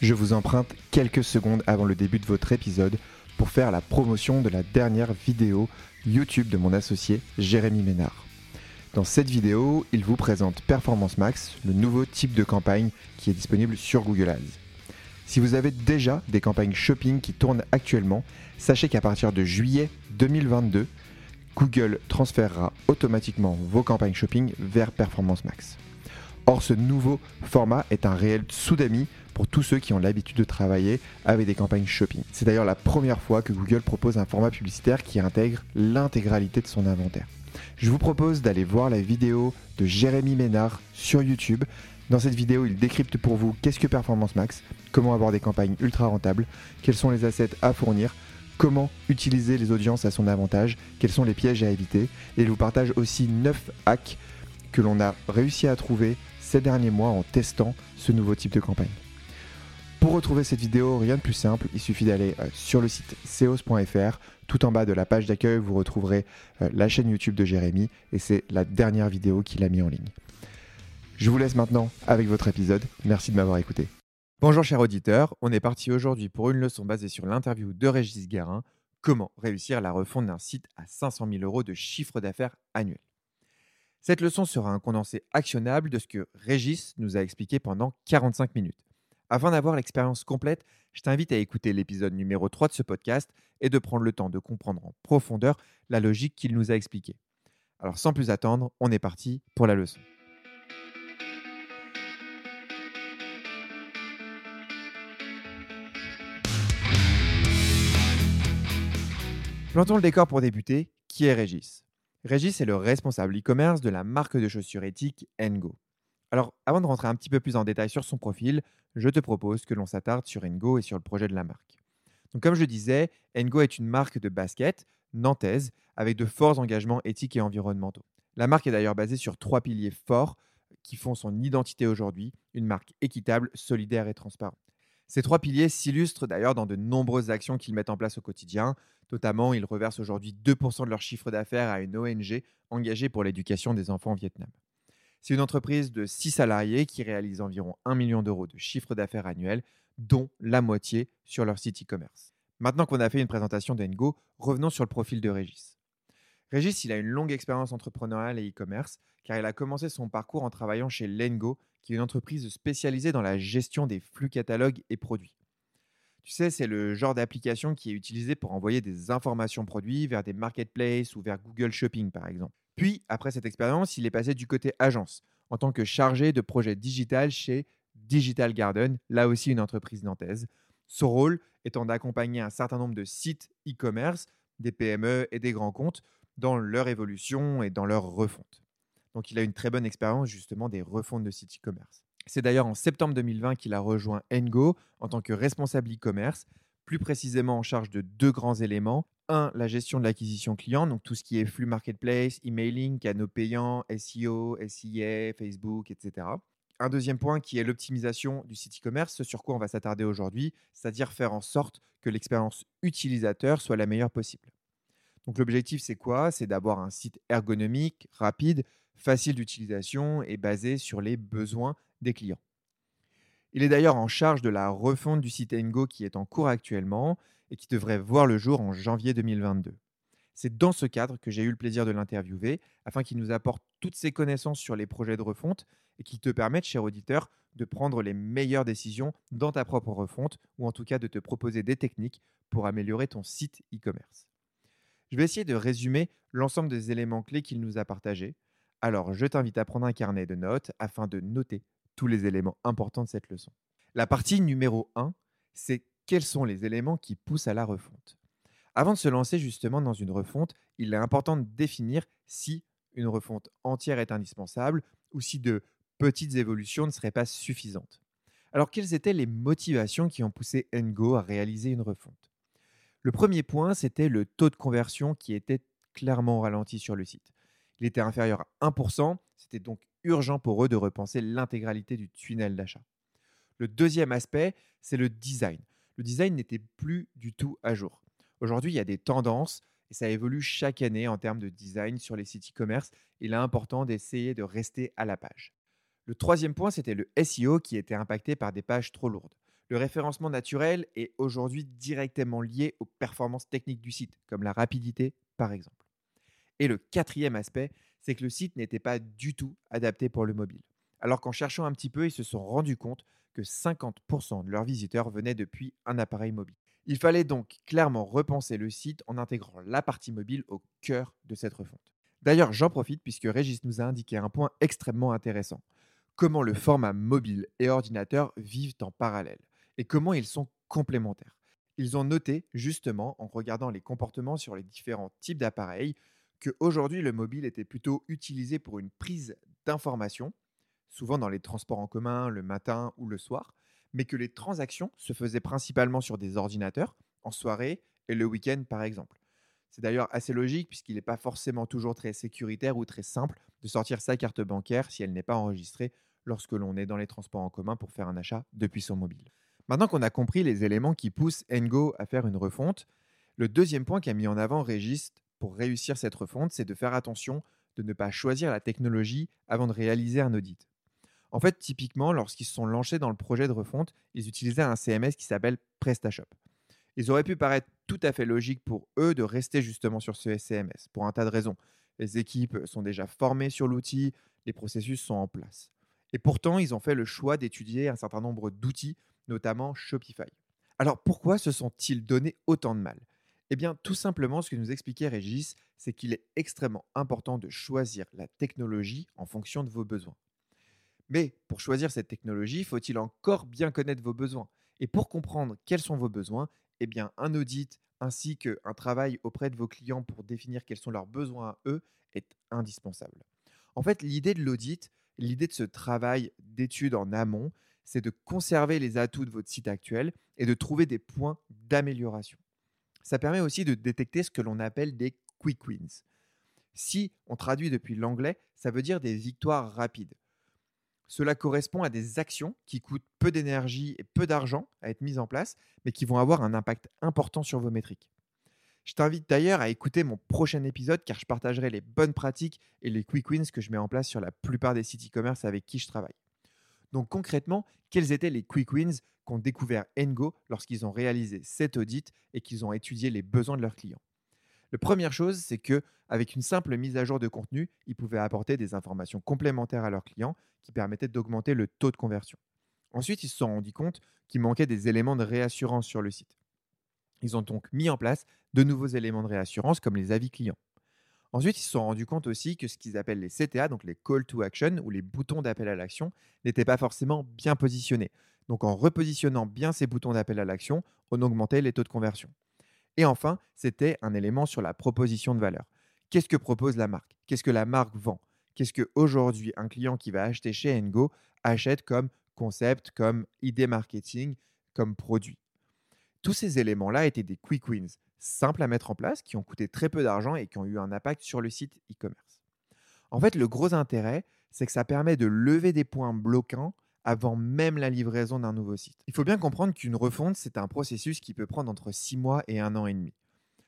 Je vous emprunte quelques secondes avant le début de votre épisode pour faire la promotion de la dernière vidéo YouTube de mon associé Jérémy Ménard. Dans cette vidéo, il vous présente Performance Max, le nouveau type de campagne qui est disponible sur Google Ads. Si vous avez déjà des campagnes shopping qui tournent actuellement, sachez qu'à partir de juillet 2022, Google transférera automatiquement vos campagnes shopping vers Performance Max. Or, ce nouveau format est un réel soudami pour tous ceux qui ont l'habitude de travailler avec des campagnes shopping. C'est d'ailleurs la première fois que Google propose un format publicitaire qui intègre l'intégralité de son inventaire. Je vous propose d'aller voir la vidéo de Jérémy Ménard sur YouTube. Dans cette vidéo, il décrypte pour vous qu'est-ce que Performance Max, comment avoir des campagnes ultra rentables, quels sont les assets à fournir, comment utiliser les audiences à son avantage, quels sont les pièges à éviter, et il vous partage aussi 9 hacks que l'on a réussi à trouver ces derniers mois en testant ce nouveau type de campagne. Pour retrouver cette vidéo, rien de plus simple, il suffit d'aller euh, sur le site seos.fr. Tout en bas de la page d'accueil, vous retrouverez euh, la chaîne YouTube de Jérémy et c'est la dernière vidéo qu'il a mis en ligne. Je vous laisse maintenant avec votre épisode. Merci de m'avoir écouté. Bonjour cher auditeur, on est parti aujourd'hui pour une leçon basée sur l'interview de Régis Guérin, comment réussir la refonte d'un site à 500 000 euros de chiffre d'affaires annuel? Cette leçon sera un condensé actionnable de ce que Régis nous a expliqué pendant 45 minutes. Afin d'avoir l'expérience complète, je t'invite à écouter l'épisode numéro 3 de ce podcast et de prendre le temps de comprendre en profondeur la logique qu'il nous a expliquée. Alors sans plus attendre, on est parti pour la leçon. Plantons le décor pour débuter. Qui est Régis? Régis est le responsable e-commerce de la marque de chaussures éthiques Engo. Alors, avant de rentrer un petit peu plus en détail sur son profil, je te propose que l'on s'attarde sur Engo et sur le projet de la marque. Donc, comme je disais, Engo est une marque de basket nantaise avec de forts engagements éthiques et environnementaux. La marque est d'ailleurs basée sur trois piliers forts qui font son identité aujourd'hui, une marque équitable, solidaire et transparente. Ces trois piliers s'illustrent d'ailleurs dans de nombreuses actions qu'ils mettent en place au quotidien. Notamment, ils reversent aujourd'hui 2% de leur chiffre d'affaires à une ONG engagée pour l'éducation des enfants au Vietnam. C'est une entreprise de 6 salariés qui réalise environ 1 million d'euros de chiffre d'affaires annuel, dont la moitié sur leur site e-commerce. Maintenant qu'on a fait une présentation d'Engo, revenons sur le profil de Régis. Régis, il a une longue expérience entrepreneuriale et e-commerce, car il a commencé son parcours en travaillant chez Lengo, qui est une entreprise spécialisée dans la gestion des flux catalogues et produits. Tu sais, c'est le genre d'application qui est utilisé pour envoyer des informations produits vers des marketplaces ou vers Google Shopping, par exemple. Puis, après cette expérience, il est passé du côté agence, en tant que chargé de projet digital chez Digital Garden, là aussi une entreprise nantaise. Son rôle étant d'accompagner un certain nombre de sites e-commerce, des PME et des grands comptes dans leur évolution et dans leur refonte. Donc il a une très bonne expérience justement des refontes de sites e-commerce. C'est d'ailleurs en septembre 2020 qu'il a rejoint Engo en tant que responsable e-commerce, plus précisément en charge de deux grands éléments. Un, la gestion de l'acquisition client, donc tout ce qui est flux marketplace, emailing, canaux payants, SEO, SIA, Facebook, etc. Un deuxième point qui est l'optimisation du site e-commerce, ce sur quoi on va s'attarder aujourd'hui, c'est-à-dire faire en sorte que l'expérience utilisateur soit la meilleure possible. Donc l'objectif, c'est quoi? C'est d'avoir un site ergonomique, rapide, facile d'utilisation et basé sur les besoins des clients. Il est d'ailleurs en charge de la refonte du site Engo qui est en cours actuellement et qui devrait voir le jour en janvier 2022. C'est dans ce cadre que j'ai eu le plaisir de l'interviewer afin qu'il nous apporte toutes ses connaissances sur les projets de refonte et qu'il te permette, cher auditeur, de prendre les meilleures décisions dans ta propre refonte ou en tout cas de te proposer des techniques pour améliorer ton site e-commerce. Je vais essayer de résumer l'ensemble des éléments clés qu'il nous a partagés alors, je t'invite à prendre un carnet de notes afin de noter tous les éléments importants de cette leçon. La partie numéro 1, c'est quels sont les éléments qui poussent à la refonte. Avant de se lancer justement dans une refonte, il est important de définir si une refonte entière est indispensable ou si de petites évolutions ne seraient pas suffisantes. Alors, quelles étaient les motivations qui ont poussé Ngo à réaliser une refonte? Le premier point, c'était le taux de conversion qui était clairement ralenti sur le site. Il était inférieur à 1%, c'était donc urgent pour eux de repenser l'intégralité du tunnel d'achat. Le deuxième aspect, c'est le design. Le design n'était plus du tout à jour. Aujourd'hui, il y a des tendances et ça évolue chaque année en termes de design sur les sites e-commerce. Il est important d'essayer de rester à la page. Le troisième point, c'était le SEO qui était impacté par des pages trop lourdes. Le référencement naturel est aujourd'hui directement lié aux performances techniques du site, comme la rapidité par exemple. Et le quatrième aspect, c'est que le site n'était pas du tout adapté pour le mobile. Alors qu'en cherchant un petit peu, ils se sont rendus compte que 50% de leurs visiteurs venaient depuis un appareil mobile. Il fallait donc clairement repenser le site en intégrant la partie mobile au cœur de cette refonte. D'ailleurs, j'en profite puisque Régis nous a indiqué un point extrêmement intéressant. Comment le format mobile et ordinateur vivent en parallèle et comment ils sont complémentaires. Ils ont noté justement en regardant les comportements sur les différents types d'appareils qu'aujourd'hui le mobile était plutôt utilisé pour une prise d'information, souvent dans les transports en commun le matin ou le soir, mais que les transactions se faisaient principalement sur des ordinateurs, en soirée et le week-end par exemple. C'est d'ailleurs assez logique puisqu'il n'est pas forcément toujours très sécuritaire ou très simple de sortir sa carte bancaire si elle n'est pas enregistrée lorsque l'on est dans les transports en commun pour faire un achat depuis son mobile. Maintenant qu'on a compris les éléments qui poussent Ngo à faire une refonte, le deuxième point qu'a mis en avant Régis pour réussir cette refonte, c'est de faire attention de ne pas choisir la technologie avant de réaliser un audit. En fait, typiquement, lorsqu'ils se sont lancés dans le projet de refonte, ils utilisaient un CMS qui s'appelle PrestaShop. Ils auraient pu paraître tout à fait logique pour eux de rester justement sur ce CMS, pour un tas de raisons. Les équipes sont déjà formées sur l'outil, les processus sont en place. Et pourtant, ils ont fait le choix d'étudier un certain nombre d'outils, notamment Shopify. Alors pourquoi se sont-ils donné autant de mal? Eh bien, tout simplement, ce que nous expliquait Régis, c'est qu'il est extrêmement important de choisir la technologie en fonction de vos besoins. Mais pour choisir cette technologie, faut-il encore bien connaître vos besoins? Et pour comprendre quels sont vos besoins, eh bien, un audit ainsi qu'un travail auprès de vos clients pour définir quels sont leurs besoins à eux est indispensable. En fait, l'idée de l'audit, l'idée de ce travail d'étude en amont, c'est de conserver les atouts de votre site actuel et de trouver des points d'amélioration. Ça permet aussi de détecter ce que l'on appelle des quick wins. Si on traduit depuis l'anglais, ça veut dire des victoires rapides. Cela correspond à des actions qui coûtent peu d'énergie et peu d'argent à être mises en place, mais qui vont avoir un impact important sur vos métriques. Je t'invite d'ailleurs à écouter mon prochain épisode car je partagerai les bonnes pratiques et les quick wins que je mets en place sur la plupart des sites e-commerce avec qui je travaille. Donc concrètement, quels étaient les quick wins qu'ont découvert Ngo lorsqu'ils ont réalisé cet audit et qu'ils ont étudié les besoins de leurs clients? La première chose, c'est que avec une simple mise à jour de contenu, ils pouvaient apporter des informations complémentaires à leurs clients qui permettaient d'augmenter le taux de conversion. Ensuite, ils se sont rendus compte qu'il manquait des éléments de réassurance sur le site. Ils ont donc mis en place de nouveaux éléments de réassurance comme les avis clients. Ensuite, ils se sont rendus compte aussi que ce qu'ils appellent les CTA, donc les call to action ou les boutons d'appel à l'action, n'étaient pas forcément bien positionnés. Donc en repositionnant bien ces boutons d'appel à l'action, on augmentait les taux de conversion. Et enfin, c'était un élément sur la proposition de valeur. Qu'est-ce que propose la marque? Qu'est-ce que la marque vend? Qu'est-ce qu'aujourd'hui un client qui va acheter chez Ngo achète comme concept, comme idée marketing, comme produit? Tous ces éléments-là étaient des quick wins, simples à mettre en place, qui ont coûté très peu d'argent et qui ont eu un impact sur le site e-commerce. En fait, le gros intérêt, c'est que ça permet de lever des points bloquants avant même la livraison d'un nouveau site. Il faut bien comprendre qu'une refonte, c'est un processus qui peut prendre entre 6 mois et un an et demi.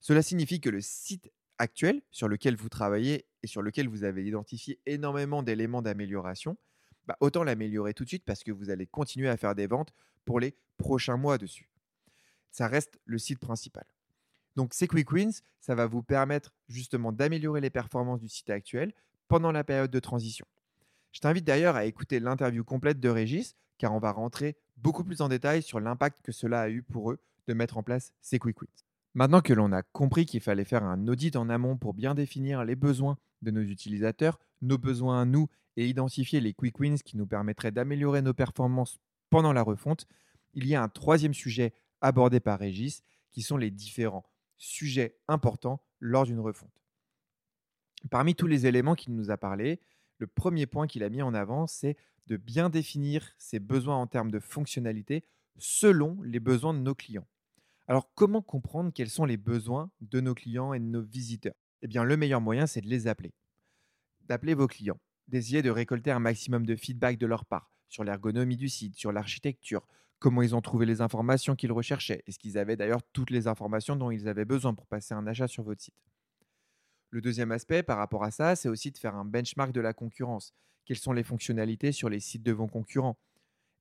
Cela signifie que le site actuel sur lequel vous travaillez et sur lequel vous avez identifié énormément d'éléments d'amélioration, bah, autant l'améliorer tout de suite parce que vous allez continuer à faire des ventes pour les prochains mois dessus. Ça reste le site principal. Donc ces quick wins, ça va vous permettre justement d'améliorer les performances du site actuel pendant la période de transition. Je t'invite d'ailleurs à écouter l'interview complète de Régis car on va rentrer beaucoup plus en détail sur l'impact que cela a eu pour eux de mettre en place ces quick wins. Maintenant que l'on a compris qu'il fallait faire un audit en amont pour bien définir les besoins de nos utilisateurs, nos besoins à nous et identifier les quick wins qui nous permettraient d'améliorer nos performances pendant la refonte, il y a un troisième sujet abordé par Régis qui sont les différents sujets importants lors d'une refonte. Parmi tous les éléments qu'il nous a parlé, le premier point qu'il a mis en avant, c'est de bien définir ses besoins en termes de fonctionnalité selon les besoins de nos clients. Alors, comment comprendre quels sont les besoins de nos clients et de nos visiteurs? Eh bien, le meilleur moyen, c'est de les appeler. D'appeler vos clients, d'essayer de récolter un maximum de feedback de leur part sur l'ergonomie du site, sur l'architecture, comment ils ont trouvé les informations qu'ils recherchaient, est-ce qu'ils avaient d'ailleurs toutes les informations dont ils avaient besoin pour passer un achat sur votre site. Le deuxième aspect par rapport à ça, c'est aussi de faire un benchmark de la concurrence. Quelles sont les fonctionnalités sur les sites de vos concurrents?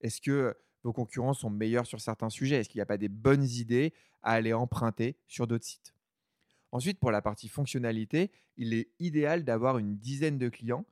Est-ce que vos concurrents sont meilleurs sur certains sujets? Est-ce qu'il n'y a pas des bonnes idées à aller emprunter sur d'autres sites? Ensuite, pour la partie fonctionnalité, il est idéal d'avoir une dizaine de clients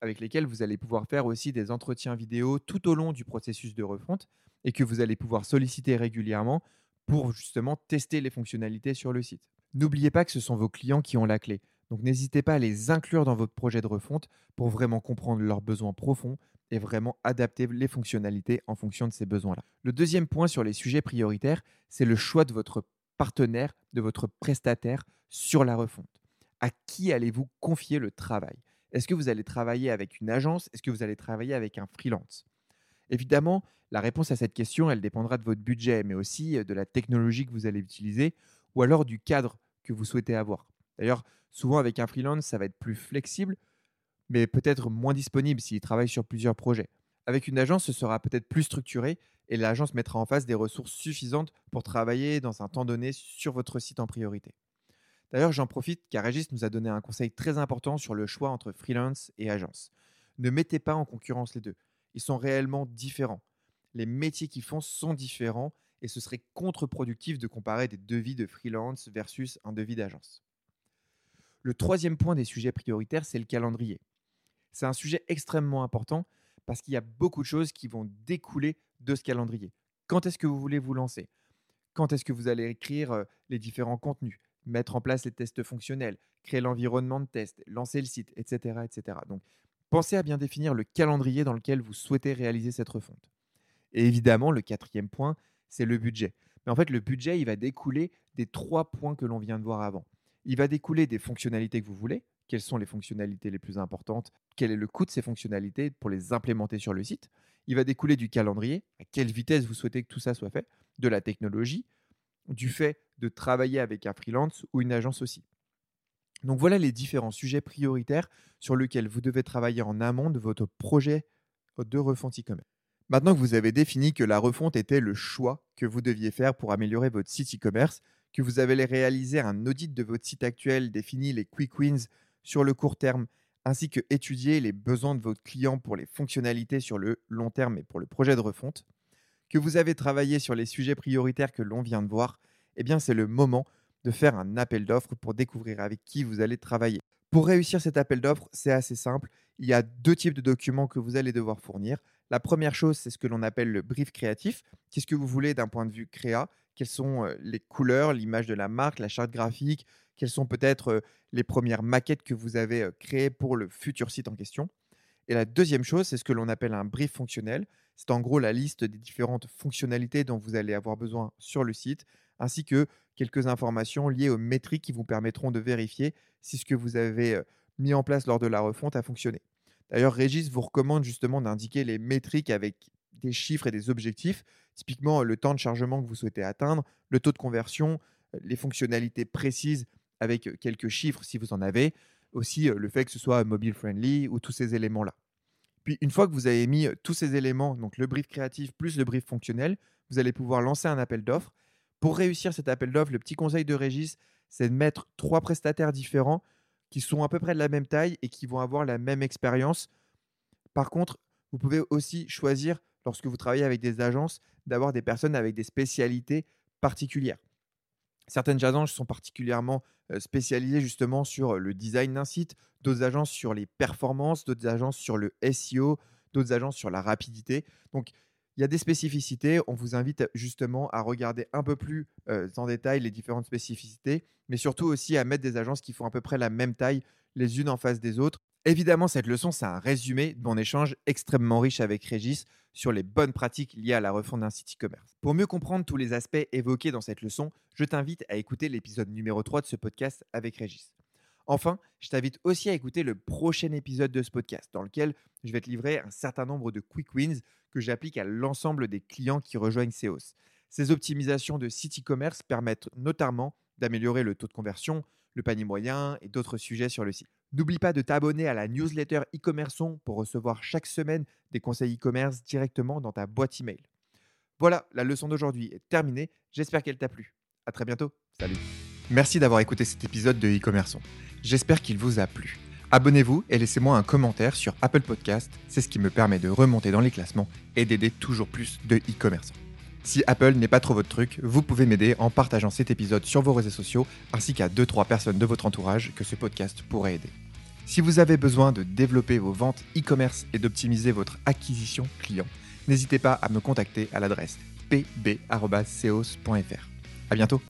avec lesquels vous allez pouvoir faire aussi des entretiens vidéo tout au long du processus de refonte et que vous allez pouvoir solliciter régulièrement pour justement tester les fonctionnalités sur le site. N'oubliez pas que ce sont vos clients qui ont la clé. Donc n'hésitez pas à les inclure dans votre projet de refonte pour vraiment comprendre leurs besoins profonds et vraiment adapter les fonctionnalités en fonction de ces besoins-là. Le deuxième point sur les sujets prioritaires, c'est le choix de votre partenaire, de votre prestataire sur la refonte. À qui allez-vous confier le travail? Est-ce que vous allez travailler avec une agence? Est-ce que vous allez travailler avec un freelance? Évidemment, la réponse à cette question, elle dépendra de votre budget, mais aussi de la technologie que vous allez utiliser ou alors du cadre que vous souhaitez avoir. D'ailleurs, souvent avec un freelance, ça va être plus flexible, mais peut-être moins disponible s'il travaille sur plusieurs projets. Avec une agence, ce sera peut-être plus structuré et l'agence mettra en face des ressources suffisantes pour travailler dans un temps donné sur votre site en priorité. D'ailleurs, j'en profite car Régis nous a donné un conseil très important sur le choix entre freelance et agence. Ne mettez pas en concurrence les deux. Ils sont réellement différents. Les métiers qu'ils font sont différents et ce serait contre-productif de comparer des devis de freelance versus un devis d'agence. Le troisième point des sujets prioritaires, c'est le calendrier. C'est un sujet extrêmement important parce qu'il y a beaucoup de choses qui vont découler de ce calendrier. Quand est-ce que vous voulez vous lancer? Quand est-ce que vous allez écrire euh, les différents contenus? Mettre en place les tests fonctionnels, créer l'environnement de test, lancer le site, etc., etc. Donc, pensez à bien définir le calendrier dans lequel vous souhaitez réaliser cette refonte. Et évidemment, le quatrième point, c'est le budget. Mais en fait, le budget, il va découler des trois points que l'on vient de voir avant. Il va découler des fonctionnalités que vous voulez, quelles sont les fonctionnalités les plus importantes, quel est le coût de ces fonctionnalités pour les implémenter sur le site? Il va découler du calendrier, à quelle vitesse vous souhaitez que tout ça soit fait, de la technologie, du fait de travailler avec un freelance ou une agence aussi. Donc voilà les différents sujets prioritaires sur lesquels vous devez travailler en amont de votre projet de refonte e-commerce. Maintenant que vous avez défini que la refonte était le choix que vous deviez faire pour améliorer votre site e-commerce, que vous avez réalisé un audit de votre site actuel, défini les quick wins sur le court terme, ainsi que étudier les besoins de votre client pour les fonctionnalités sur le long terme et pour le projet de refonte, que vous avez travaillé sur les sujets prioritaires que l'on vient de voir, eh bien c'est le moment de faire un appel d'offres pour découvrir avec qui vous allez travailler. Pour réussir cet appel d'offres, c'est assez simple. Il y a deux types de documents que vous allez devoir fournir. La première chose, c'est ce que l'on appelle le brief créatif. Qu'est-ce que vous voulez d'un point de vue créa? Quelles sont les couleurs, l'image de la marque, la charte graphique, quelles sont peut-être les premières maquettes que vous avez créées pour le futur site en question? Et la deuxième chose, c'est ce que l'on appelle un brief fonctionnel. C'est en gros la liste des différentes fonctionnalités dont vous allez avoir besoin sur le site, ainsi que quelques informations liées aux métriques qui vous permettront de vérifier si ce que vous avez mis en place lors de la refonte a fonctionné. D'ailleurs, Régis vous recommande justement d'indiquer les métriques avec des chiffres et des objectifs, typiquement le temps de chargement que vous souhaitez atteindre, le taux de conversion, les fonctionnalités précises avec quelques chiffres si vous en avez, aussi le fait que ce soit mobile friendly ou tous ces éléments-là. Puis une fois que vous avez mis tous ces éléments, donc le brief créatif plus le brief fonctionnel, vous allez pouvoir lancer un appel d'offres. Pour réussir cet appel d'offres, le petit conseil de Régis, c'est de mettre trois prestataires différents qui sont à peu près de la même taille et qui vont avoir la même expérience. Par contre, vous pouvez aussi choisir, lorsque vous travaillez avec des agences, d'avoir des personnes avec des spécialités particulières. Certaines agences sont particulièrement spécialisées justement sur le design d'un site, d'autres agences sur les performances, d'autres agences sur le SEO, d'autres agences sur la rapidité. Donc, il y a des spécificités. On vous invite justement à regarder un peu plus en détail les différentes spécificités, mais surtout aussi à mettre des agences qui font à peu près la même taille les unes en face des autres. Évidemment, cette leçon, c'est un résumé de mon échange extrêmement riche avec Régis sur les bonnes pratiques liées à la refonte d'un site e-commerce. Pour mieux comprendre tous les aspects évoqués dans cette leçon, je t'invite à écouter l'épisode numéro 3 de ce podcast avec Régis. Enfin, je t'invite aussi à écouter le prochain épisode de ce podcast dans lequel je vais te livrer un certain nombre de quick wins que j'applique à l'ensemble des clients qui rejoignent SEOs. Ces optimisations de site e-commerce permettent notamment d'améliorer le taux de conversion, le panier moyen et d'autres sujets sur le site. N'oublie pas de t'abonner à la newsletter e-commerçon pour recevoir chaque semaine des conseils e-commerce directement dans ta boîte email. Voilà, la leçon d'aujourd'hui est terminée. J'espère qu'elle t'a plu. À très bientôt. Salut. Merci d'avoir écouté cet épisode de e-commerçon. J'espère qu'il vous a plu. Abonnez-vous et laissez-moi un commentaire sur Apple Podcast, c'est ce qui me permet de remonter dans les classements et d'aider toujours plus de e-commerçants. Si Apple n'est pas trop votre truc, vous pouvez m'aider en partageant cet épisode sur vos réseaux sociaux ainsi qu'à 2-3 personnes de votre entourage que ce podcast pourrait aider. Si vous avez besoin de développer vos ventes e-commerce et d'optimiser votre acquisition client, n'hésitez pas à me contacter à l'adresse pb.ceos.fr. À bientôt